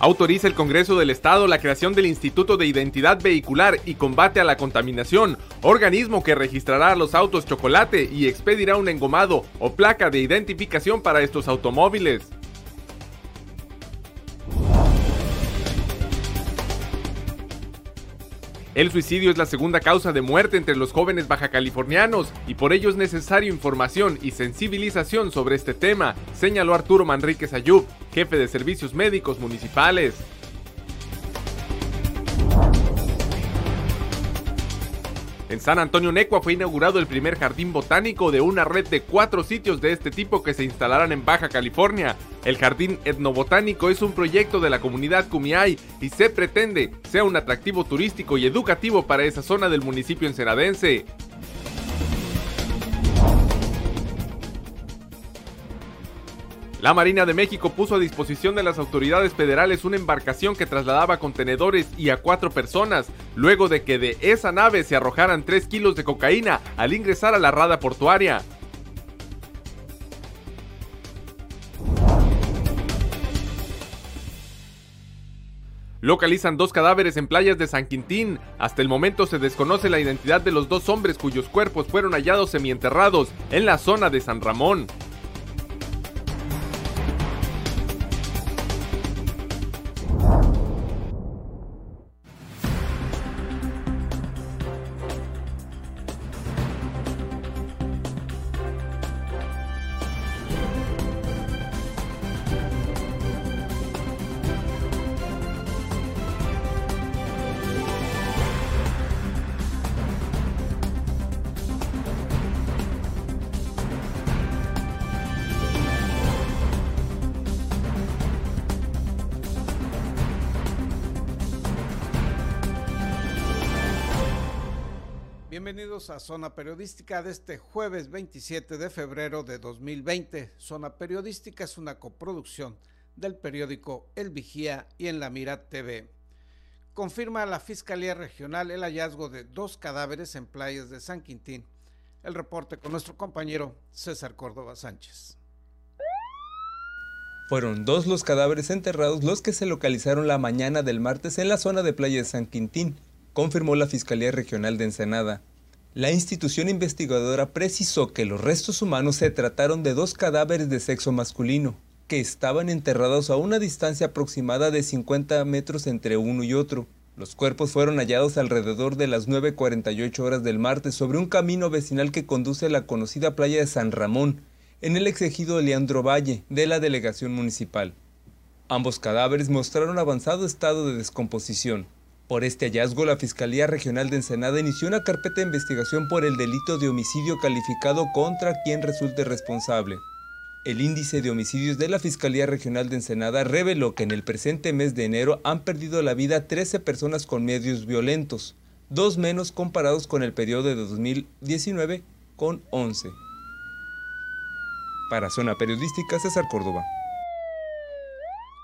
Autoriza el Congreso del Estado la creación del Instituto de Identidad Vehicular y Combate a la Contaminación, organismo que registrará los autos chocolate y expedirá un engomado o placa de identificación para estos automóviles. El suicidio es la segunda causa de muerte entre los jóvenes bajacalifornianos y por ello es necesario información y sensibilización sobre este tema, señaló Arturo Manríquez Ayub, jefe de servicios médicos municipales. En San Antonio Necua fue inaugurado el primer jardín botánico de una red de cuatro sitios de este tipo que se instalarán en Baja California. El jardín etnobotánico es un proyecto de la comunidad Cumiay y se pretende sea un atractivo turístico y educativo para esa zona del municipio ensenadense. La Marina de México puso a disposición de las autoridades federales una embarcación que trasladaba contenedores y a cuatro personas, luego de que de esa nave se arrojaran 3 kilos de cocaína al ingresar a la rada portuaria. Localizan dos cadáveres en playas de San Quintín. Hasta el momento se desconoce la identidad de los dos hombres cuyos cuerpos fueron hallados semienterrados en la zona de San Ramón. Bienvenidos a Zona Periodística de este jueves 27 de febrero de 2020. Zona Periodística es una coproducción del periódico El Vigía y en La Mira TV. Confirma la Fiscalía Regional el hallazgo de dos cadáveres en playas de San Quintín. El reporte con nuestro compañero César Córdoba Sánchez. Fueron dos los cadáveres enterrados los que se localizaron la mañana del martes en la zona de playa de San Quintín, confirmó la Fiscalía Regional de Ensenada. La institución investigadora precisó que los restos humanos se trataron de dos cadáveres de sexo masculino, que estaban enterrados a una distancia aproximada de 50 metros entre uno y otro. Los cuerpos fueron hallados alrededor de las 9.48 horas del martes sobre un camino vecinal que conduce a la conocida playa de San Ramón, en el exegido Leandro Valle, de la delegación municipal. Ambos cadáveres mostraron avanzado estado de descomposición. Por este hallazgo, la Fiscalía Regional de Ensenada inició una carpeta de investigación por el delito de homicidio calificado contra quien resulte responsable. El índice de homicidios de la Fiscalía Regional de Ensenada reveló que en el presente mes de enero han perdido la vida 13 personas con medios violentos, dos menos comparados con el periodo de 2019 con 11. Para Zona Periodística, César Córdoba.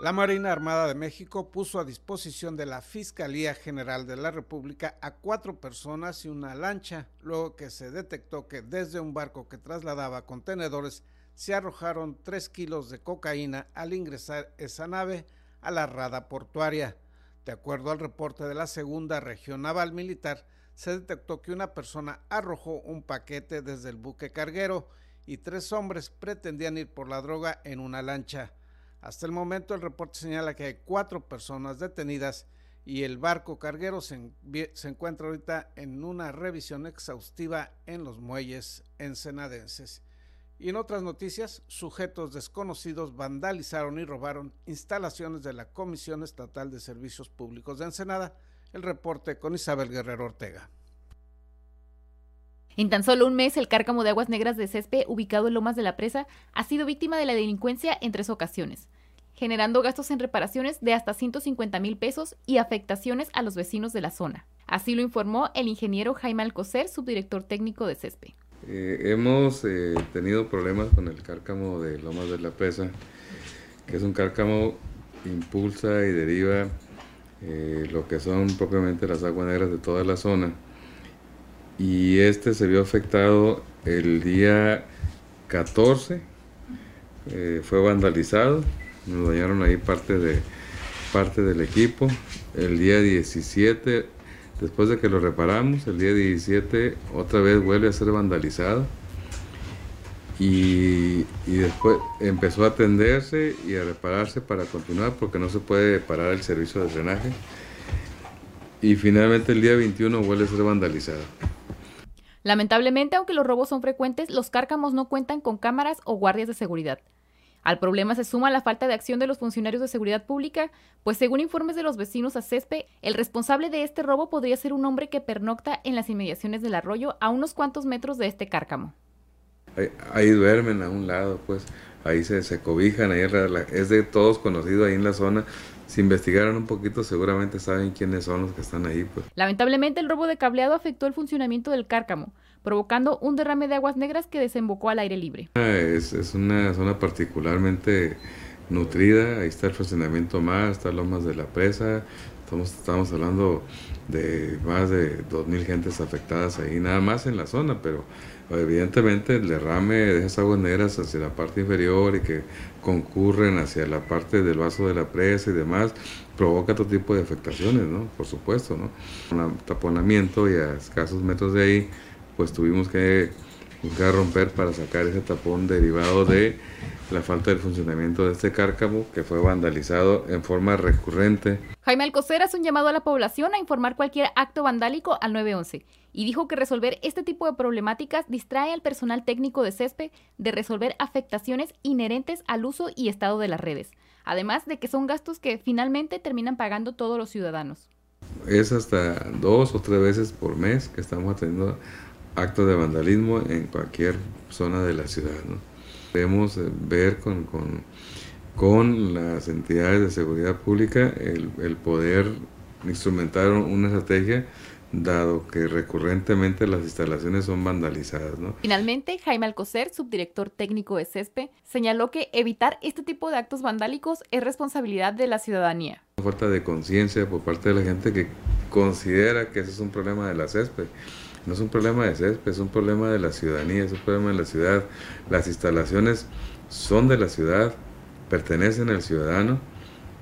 La Marina Armada de México puso a disposición de la Fiscalía General de la República a cuatro personas y una lancha, luego que se detectó que desde un barco que trasladaba contenedores se arrojaron tres kilos de cocaína al ingresar esa nave a la rada portuaria. De acuerdo al reporte de la Segunda Región Naval Militar, se detectó que una persona arrojó un paquete desde el buque carguero y tres hombres pretendían ir por la droga en una lancha. Hasta el momento el reporte señala que hay cuatro personas detenidas y el barco carguero se, encuentra ahorita en una revisión exhaustiva en los muelles ensenadenses. Y en otras noticias, sujetos desconocidos vandalizaron y robaron instalaciones de la Comisión Estatal de Servicios Públicos de Ensenada. El reporte con Isabel Guerrero Ortega. En tan solo un mes, el cárcamo de aguas negras de Cespe, ubicado en Lomas de la Presa, ha sido víctima de la delincuencia en tres ocasiones generando gastos en reparaciones de hasta 150 mil pesos y afectaciones a los vecinos de la zona. Así lo informó el ingeniero Jaime Alcocer, subdirector técnico de CESPE. Eh, hemos eh, tenido problemas con el cárcamo de Lomas de la Presa, que es un cárcamo impulsa y deriva eh, lo que son propiamente las aguas negras de toda la zona. Y este se vio afectado el día 14, fue vandalizado, nos dañaron ahí parte de, parte del equipo. El día 17, después de que lo reparamos, el día 17 otra vez vuelve a ser vandalizado. Y, y, después empezó a atenderse y a repararse para continuar porque no se puede parar el servicio de drenaje. Y finalmente el día 21 vuelve a ser vandalizado. Lamentablemente, aunque los robos son frecuentes, los cárcamos no cuentan con cámaras o guardias de seguridad. Al problema se suma la falta de acción de los funcionarios de seguridad pública, pues según informes de los vecinos a Cespe, el responsable de este robo podría ser un hombre que pernocta en las inmediaciones del arroyo a unos cuantos metros de este cárcamo. Ahí, duermen a un lado, pues ahí se, se cobijan, ahí es de todos conocido ahí en la zona. Si investigaran un poquito, seguramente saben quiénes son los que están ahí. Pues. Lamentablemente, el robo de cableado afectó el funcionamiento del cárcamo, provocando un derrame de aguas negras que desembocó al aire libre. Es, una zona particularmente nutrida, ahí está el funcionamiento más, está Lomas de la Presa, estamos, estamos hablando de más de 2.000 gentes afectadas ahí, nada más en la zona, pero evidentemente el derrame de esas aguas negras hacia la parte inferior y que concurren hacia la parte del vaso de la presa y demás, provoca otro tipo de afectaciones, ¿no? Por supuesto, ¿no? Un taponamiento y a escasos metros de ahí pues tuvimos que buscar romper para sacar ese tapón derivado de la falta de funcionamiento de este cárcamo que fue vandalizado en forma recurrente. Jaime Alcocer hace un llamado a la población a informar cualquier acto vandálico al 911 y dijo que resolver este tipo de problemáticas distrae al personal técnico de CESPE de resolver afectaciones inherentes al uso y estado de las redes, además de que son gastos que finalmente terminan pagando todos los ciudadanos. Es hasta dos o tres veces por mes que estamos atendiendo actos de vandalismo en cualquier zona de la ciudad. Debemos eh, ver con, con, con, las entidades de seguridad pública el, el poder instrumentar una estrategia dado que recurrentemente las instalaciones son vandalizadas. ¿no? Finalmente, Jaime Alcocer, subdirector técnico de CESPE, señaló que evitar este tipo de actos vandálicos es responsabilidad de la ciudadanía. Falta de conciencia por parte de la gente que considera que ese es un problema de la CESPE. No es un problema de césped, es un problema de la ciudadanía, es un problema de la ciudad. Las instalaciones son de la ciudad, pertenecen al ciudadano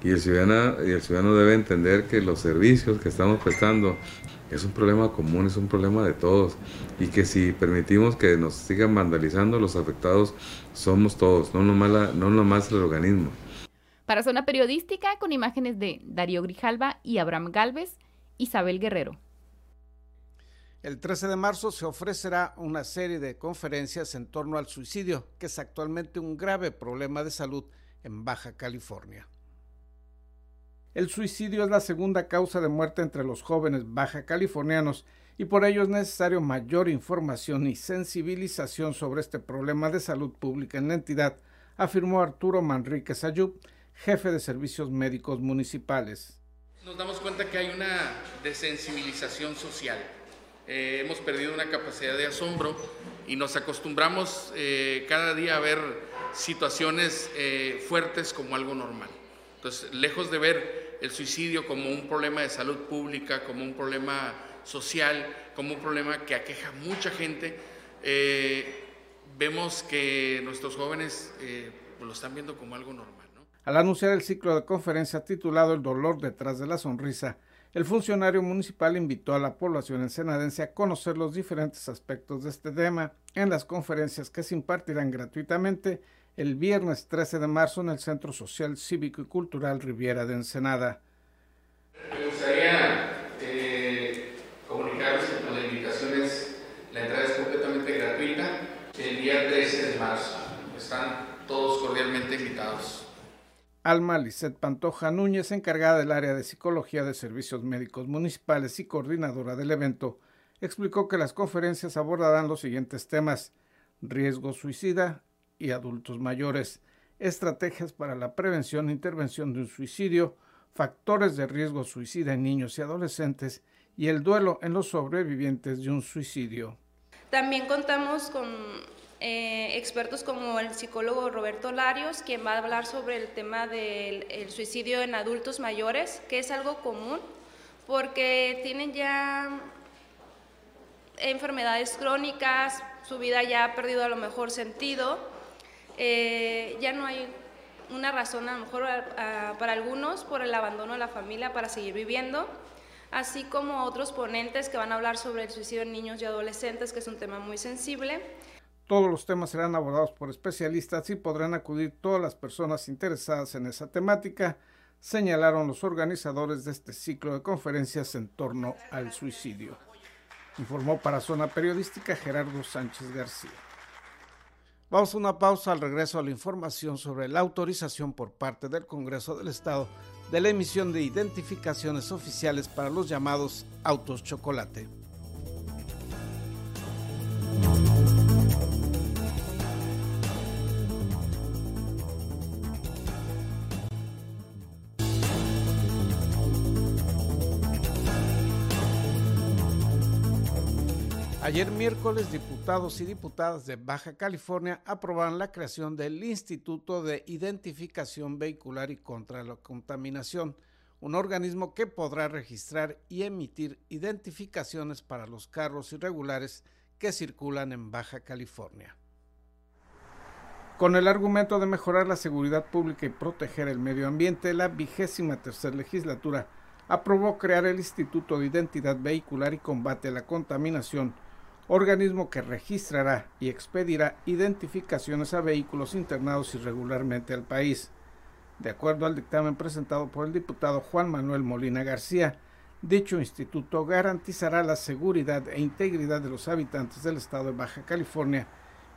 y el ciudadano, y el ciudadano debe entender que los servicios que estamos prestando es un problema común, es un problema de todos y que si permitimos que nos sigan vandalizando, los afectados somos todos, no nomás, no nomás el organismo. Para Zona Periodística, con imágenes de Darío Grijalva y Abraham Galvez, Isabel Guerrero. El 13 de marzo se ofrecerá una serie de conferencias en torno al suicidio, que es actualmente un grave problema de salud en Baja California. El suicidio es la segunda causa de muerte entre los jóvenes baja californianos y por ello es necesario mayor información y sensibilización sobre este problema de salud pública en la entidad, afirmó Arturo Manríquez Ayub, jefe de servicios médicos municipales. Nos damos cuenta que hay una desensibilización social eh, hemos perdido una capacidad de asombro y nos acostumbramos eh, cada día a ver situaciones eh, fuertes como algo normal. Entonces, lejos de ver el suicidio como un problema de salud pública, como un problema social, como un problema que aqueja a mucha gente, vemos que nuestros jóvenes pues, lo están viendo como algo normal. Al anunciar el ciclo de conferencia titulado El dolor detrás de la sonrisa, el funcionario municipal invitó a la población ensenadense a conocer los diferentes aspectos de este tema en las conferencias que se impartirán gratuitamente el viernes 13 de marzo en el Centro Social Cívico y Cultural Riviera de Ensenada. Me gustaría eh, comunicarles que la invitación la entrada es completamente gratuita el día 13 de marzo. Están todos cordialmente invitados. Alma Lisset Pantoja Núñez, encargada del área de psicología de servicios médicos municipales y coordinadora del evento, explicó que las conferencias abordarán los siguientes temas: riesgo suicida y adultos mayores, estrategias para la prevención e intervención de un suicidio, factores de riesgo suicida en niños y adolescentes y el duelo en los sobrevivientes de un suicidio. También contamos con eh, expertos como el psicólogo Roberto Larios, quien va a hablar sobre el tema del suicidio en adultos mayores, que es algo común porque tienen ya enfermedades crónicas, su vida ya ha perdido a lo mejor sentido, eh, ya no hay una razón a lo mejor para algunos por el abandono de la familia para seguir viviendo, así como otros ponentes que van a hablar sobre el suicidio en niños y adolescentes, que es un tema muy sensible. Todos los temas serán abordados por especialistas y podrán acudir todas las personas interesadas en esa temática, señalaron los organizadores de este ciclo de conferencias en torno al suicidio. Informó para Zona Periodística Gerardo Sánchez García. Vamos a una pausa al regreso a la información sobre la autorización por parte del Congreso del Estado de la emisión de identificaciones oficiales para los llamados autos chocolate. Ayer miércoles, diputados y diputadas de Baja California aprobaron la creación del Instituto de Identificación Vehicular y contra la Contaminación, un organismo que podrá registrar y emitir identificaciones para los carros irregulares que circulan en Baja California. Con el argumento de mejorar la seguridad pública y proteger el medio ambiente, la vigésima tercera legislatura aprobó crear el Instituto de Identidad Vehicular y Combate a la Contaminación, organismo que registrará y expedirá identificaciones a vehículos internados irregularmente al país. De acuerdo al dictamen presentado por el diputado Juan Manuel Molina García, dicho instituto garantizará la seguridad e integridad de los habitantes del estado de Baja California,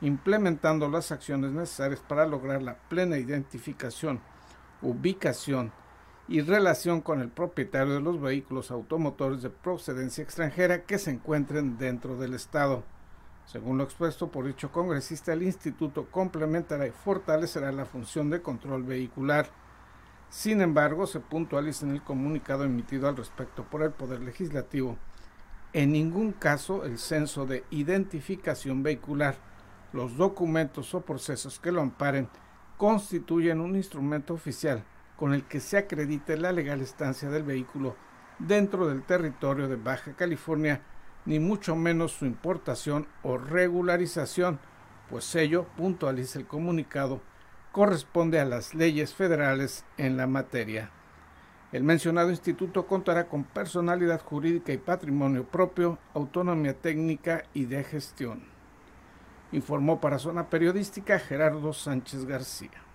implementando las acciones necesarias para lograr la plena identificación, ubicación, y relación con el propietario de los vehículos automotores de procedencia extranjera que se encuentren dentro del Estado. Según lo expuesto por dicho congresista, el instituto complementará y fortalecerá la función de control vehicular. Sin embargo, se puntualiza en el comunicado emitido al respecto por el Poder Legislativo. En ningún caso el censo de identificación vehicular, los documentos o procesos que lo amparen constituyen un instrumento oficial con el que se acredite la legal estancia del vehículo dentro del territorio de Baja California, ni mucho menos su importación o regularización, pues ello, puntualiza el comunicado, corresponde a las leyes federales en la materia. El mencionado instituto contará con personalidad jurídica y patrimonio propio, autonomía técnica y de gestión. Informó para Zona Periodística Gerardo Sánchez García.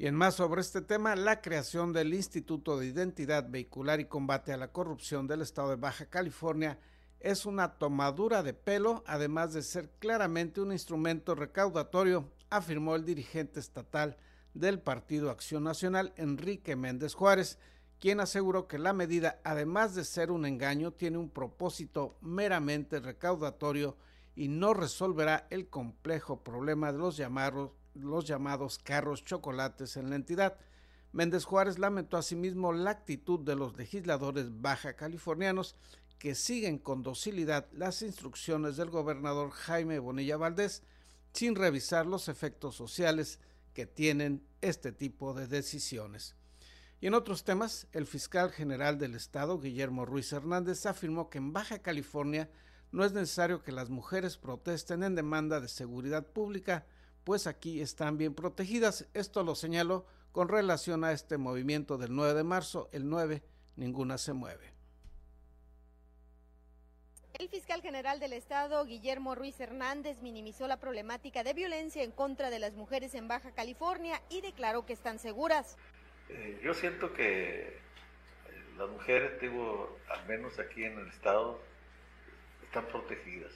Y en más sobre este tema, la creación del Instituto de Identidad Vehicular y Combate a la Corrupción del Estado de Baja California es una tomadura de pelo, además de ser claramente un instrumento recaudatorio, afirmó el dirigente estatal del Partido Acción Nacional, Enrique Méndez Juárez, quien aseguró que la medida, además de ser un engaño, tiene un propósito meramente recaudatorio y no resolverá el complejo problema de los llamados los llamados carros chocolates en la entidad. Méndez Juárez lamentó asimismo la actitud de los legisladores baja californianos que siguen con docilidad las instrucciones del gobernador Jaime Bonilla Valdés sin revisar los efectos sociales que tienen este tipo de decisiones. Y en otros temas, el fiscal general del estado, Guillermo Ruiz Hernández, afirmó que en Baja California no es necesario que las mujeres protesten en demanda de seguridad pública, pues aquí están bien protegidas. Esto lo señalo con relación a este movimiento del 9 de marzo, el 9, ninguna se mueve. El fiscal general del Estado, Guillermo Ruiz Hernández, minimizó la problemática de violencia en contra de las mujeres en Baja California y declaró que están seguras. Eh, yo siento que las mujeres, digo, al menos aquí en el Estado, están protegidas.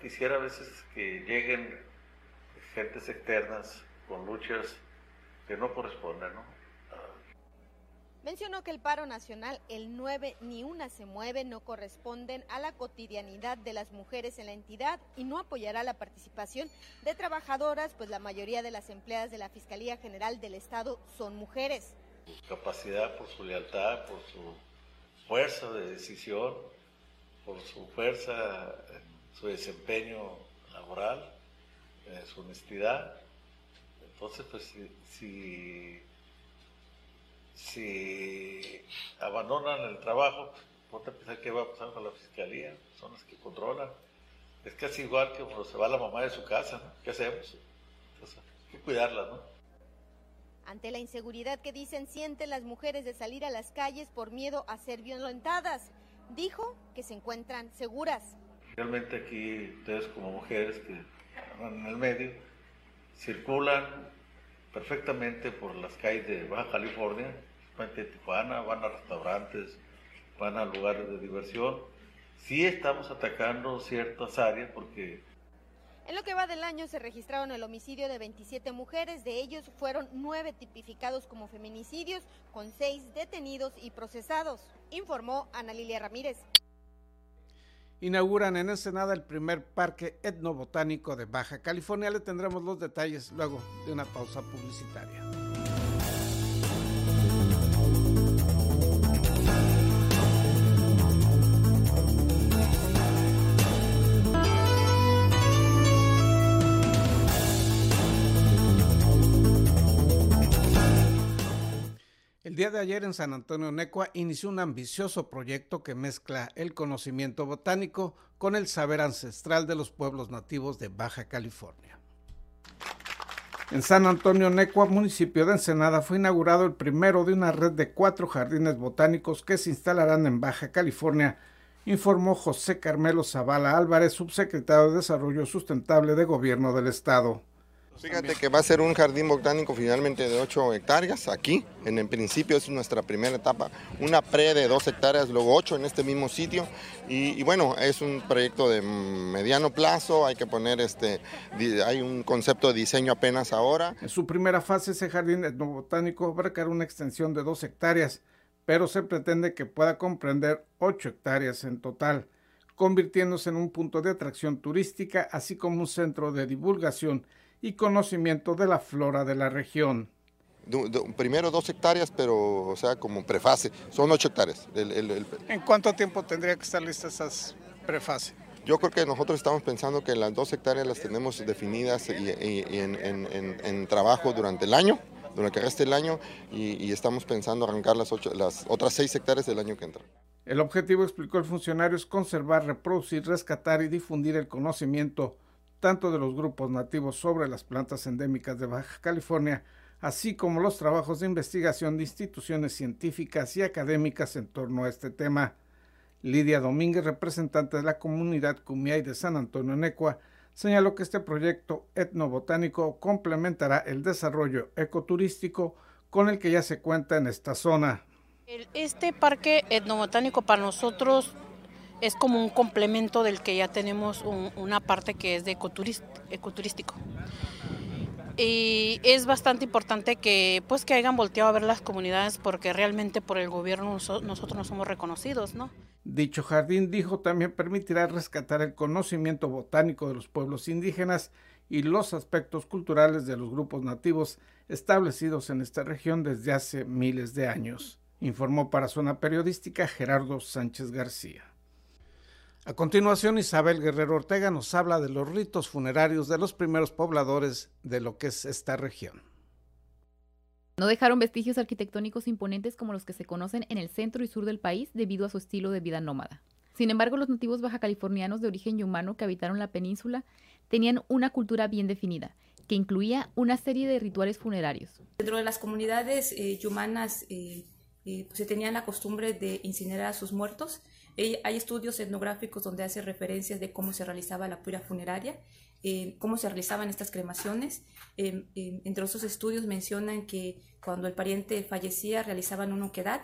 quisiera a veces que lleguen gentes externas con luchas que no corresponden, ¿no? Mencionó que el paro nacional, el 9 ni una se mueve, no corresponden a la cotidianidad de las mujeres en la entidad y no apoyará la participación de trabajadoras, pues la mayoría de las empleadas de la Fiscalía General del Estado son mujeres. Su capacidad, por su lealtad, por su fuerza de decisión, por su fuerza su desempeño laboral, eh, su honestidad. Entonces, pues si, si, abandonan el trabajo, ponte a pensar qué va a pasar con la fiscalía, son las que controlan. Es casi igual que cuando se va la mamá de su casa, ¿no? ¿Qué hacemos? Entonces, hay que cuidarla, ¿no? ante la inseguridad que dicen sienten las mujeres de salir a las calles por miedo a ser violentadas. Dijo que se encuentran seguras. Realmente aquí ustedes como mujeres que en el medio circulan perfectamente por las calles de Baja California, a Tijuana, van a restaurantes, van a lugares de diversión. Sí estamos atacando ciertas áreas porque en lo que va del año se registraron el homicidio de 27 mujeres, de ellos fueron nueve tipificados como feminicidios, con seis detenidos y procesados, informó Ana Lilia Ramírez. Inauguran en Ensenada el primer parque etnobotánico de Baja California. Le tendremos los detalles luego de una pausa publicitaria. El día de ayer en San Antonio Necua inició un ambicioso proyecto que mezcla el conocimiento botánico con el saber ancestral de los pueblos nativos de Baja California. En San Antonio Necua, municipio de Ensenada, fue inaugurado el primero de una red de cuatro jardines botánicos que se instalarán en Baja California, informó José Carmelo Zavala Álvarez, subsecretario de Desarrollo Sustentable de Gobierno del Estado. Fíjate que va a ser un jardín botánico finalmente de 8 hectáreas aquí. En el principio es nuestra primera etapa. Una pre de 2 hectáreas, luego 8 en este mismo sitio. Y, bueno, es un proyecto de mediano plazo. Hay que poner este, hay un concepto de diseño apenas ahora. En su primera fase ese jardín etnobotánico abarcará una extensión de 2 hectáreas, pero se pretende que pueda comprender 8 hectáreas en total convirtiéndose en un punto de atracción turística, así como un centro de divulgación y conocimiento de la flora de la región. primero dos hectáreas, pero o sea, como prefase, son ocho hectáreas. ¿En cuánto tiempo tendría que estar listas esas prefase? Yo creo que nosotros estamos pensando que las dos hectáreas las tenemos definidas y, en, trabajo durante el año, durante que resta el año, y, estamos pensando arrancar las, las otras seis hectáreas del año que entra. El objetivo, explicó el funcionario, es conservar, reproducir, rescatar y difundir el conocimiento tanto de los grupos nativos sobre las plantas endémicas de Baja California, así como los trabajos de investigación de instituciones científicas y académicas en torno a este tema. Lidia Domínguez, representante de la comunidad Cumiay de San Antonio Necua, señaló que este proyecto etnobotánico complementará el desarrollo ecoturístico con el que ya se cuenta en esta zona. Este parque etnobotánico para nosotros es como un complemento del que ya tenemos una parte que es de ecoturístico. Y es bastante importante que pues que hayan volteado a ver las comunidades porque realmente por el gobierno nosotros no somos reconocidos, ¿no? Dicho jardín, dijo, también permitirá rescatar el conocimiento botánico de los pueblos indígenas y los aspectos culturales de los grupos nativos establecidos en esta región desde hace miles de años, informó para Zona Periodística Gerardo Sánchez García. A continuación, Isabel Guerrero Ortega nos habla de los ritos funerarios de los primeros pobladores de lo que es esta región. No dejaron vestigios arquitectónicos imponentes como los que se conocen en el centro y sur del país debido a su estilo de vida nómada. Sin embargo, los nativos baja californianos de origen yumano que habitaron la península tenían una cultura bien definida, que incluía una serie de rituales funerarios. Dentro de las comunidades eh, yumanas eh, eh, pues, se tenían la costumbre de incinerar a sus muertos hay estudios etnográficos donde hace referencias de cómo se realizaba la pura funeraria, eh, cómo se realizaban estas cremaciones. Eh, eh, entre esos estudios mencionan que cuando el pariente fallecía realizaban una oquedad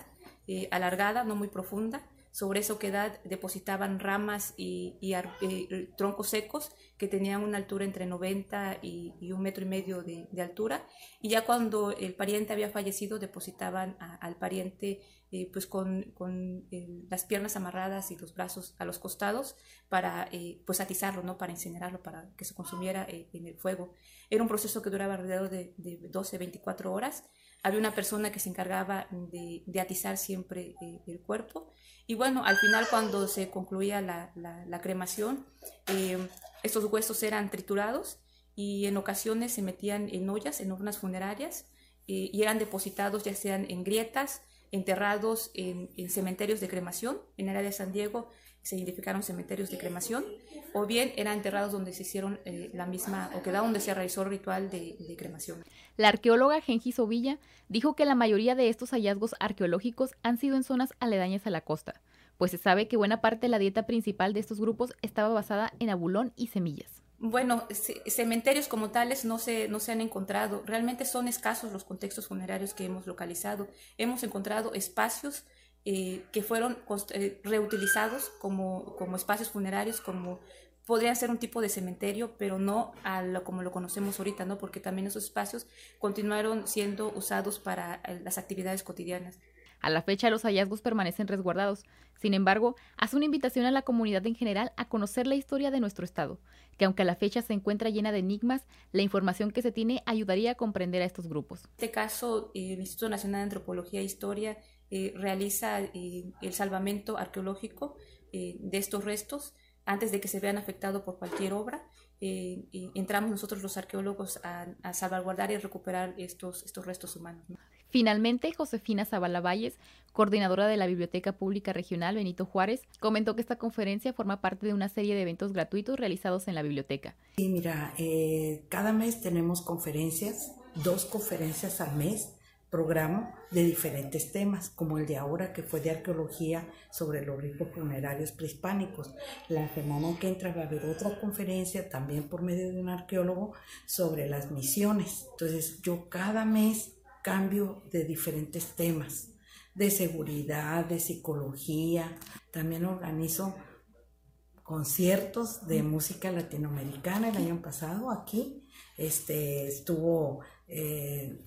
alargada, no muy profunda. Sobre esa oquedad depositaban ramas y, troncos secos que tenían una altura entre 90 y, un metro y medio de, altura. Y ya cuando el pariente había fallecido depositaban al pariente eh, pues con, eh, las piernas amarradas y los brazos a los costados para eh, pues atizarlo, ¿no? para incinerarlo, para que se consumiera en el fuego. Era un proceso que duraba alrededor de, de 12, 24 horas. Había una persona que se encargaba de, atizar siempre el cuerpo. Y bueno, al final cuando se concluía la, cremación, estos huesos eran triturados y en ocasiones se metían en ollas, en urnas funerarias, y eran depositados ya sean en grietas, enterrados en, cementerios de cremación en el área de San Diego, se identificaron cementerios de cremación, o bien eran enterrados donde se hicieron eh, la misma, o quedaba donde se realizó el ritual de cremación. La arqueóloga Genji Sovilla dijo que la mayoría de estos hallazgos arqueológicos han sido en zonas aledañas a la costa, pues se sabe que buena parte de la dieta principal de estos grupos estaba basada en abulón y semillas. Bueno, cementerios como tales no se, no se han encontrado. Realmente son escasos los contextos funerarios que hemos localizado. Hemos encontrado espacios eh, que fueron eh, reutilizados como, como espacios funerarios, como podrían ser un tipo de cementerio, pero no a lo, como lo conocemos ahorita, ¿no? Porque también esos espacios continuaron siendo usados para eh, las actividades cotidianas. A la fecha los hallazgos permanecen resguardados. Sin embargo, hace una invitación a la comunidad en general a conocer la historia de nuestro estado, que aunque a la fecha se encuentra llena de enigmas, la información que se tiene ayudaría a comprender a estos grupos. En este caso, el Instituto Nacional de Antropología e Historia eh, realiza eh, el salvamento arqueológico eh, de estos restos antes de que se vean afectados por cualquier obra. entramos nosotros los arqueólogos a, salvaguardar y recuperar estos, estos restos humanos. Finalmente, Josefina Zavala Valles, coordinadora de la Biblioteca Pública Regional Benito Juárez, comentó que esta conferencia forma parte de una serie de eventos gratuitos realizados en la biblioteca. Sí, mira, cada mes tenemos conferencias, dos conferencias al mes programa de diferentes temas, como el de ahora que fue de arqueología sobre los ritos funerarios prehispánicos. La semana que entra va a haber otra conferencia también por medio de un arqueólogo sobre las misiones. Entonces yo cada mes cambio de diferentes temas, de seguridad, de psicología. También organizo conciertos de música latinoamericana el año pasado aquí. Este, estuvo eh,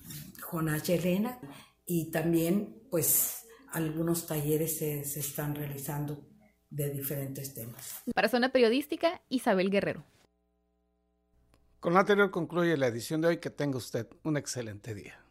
Jonás Yelena y también pues algunos talleres se, se están realizando de diferentes temas. Para Zona Periodística, Isabel Guerrero. Con lo anterior concluye la edición de hoy. Que tenga usted un excelente día.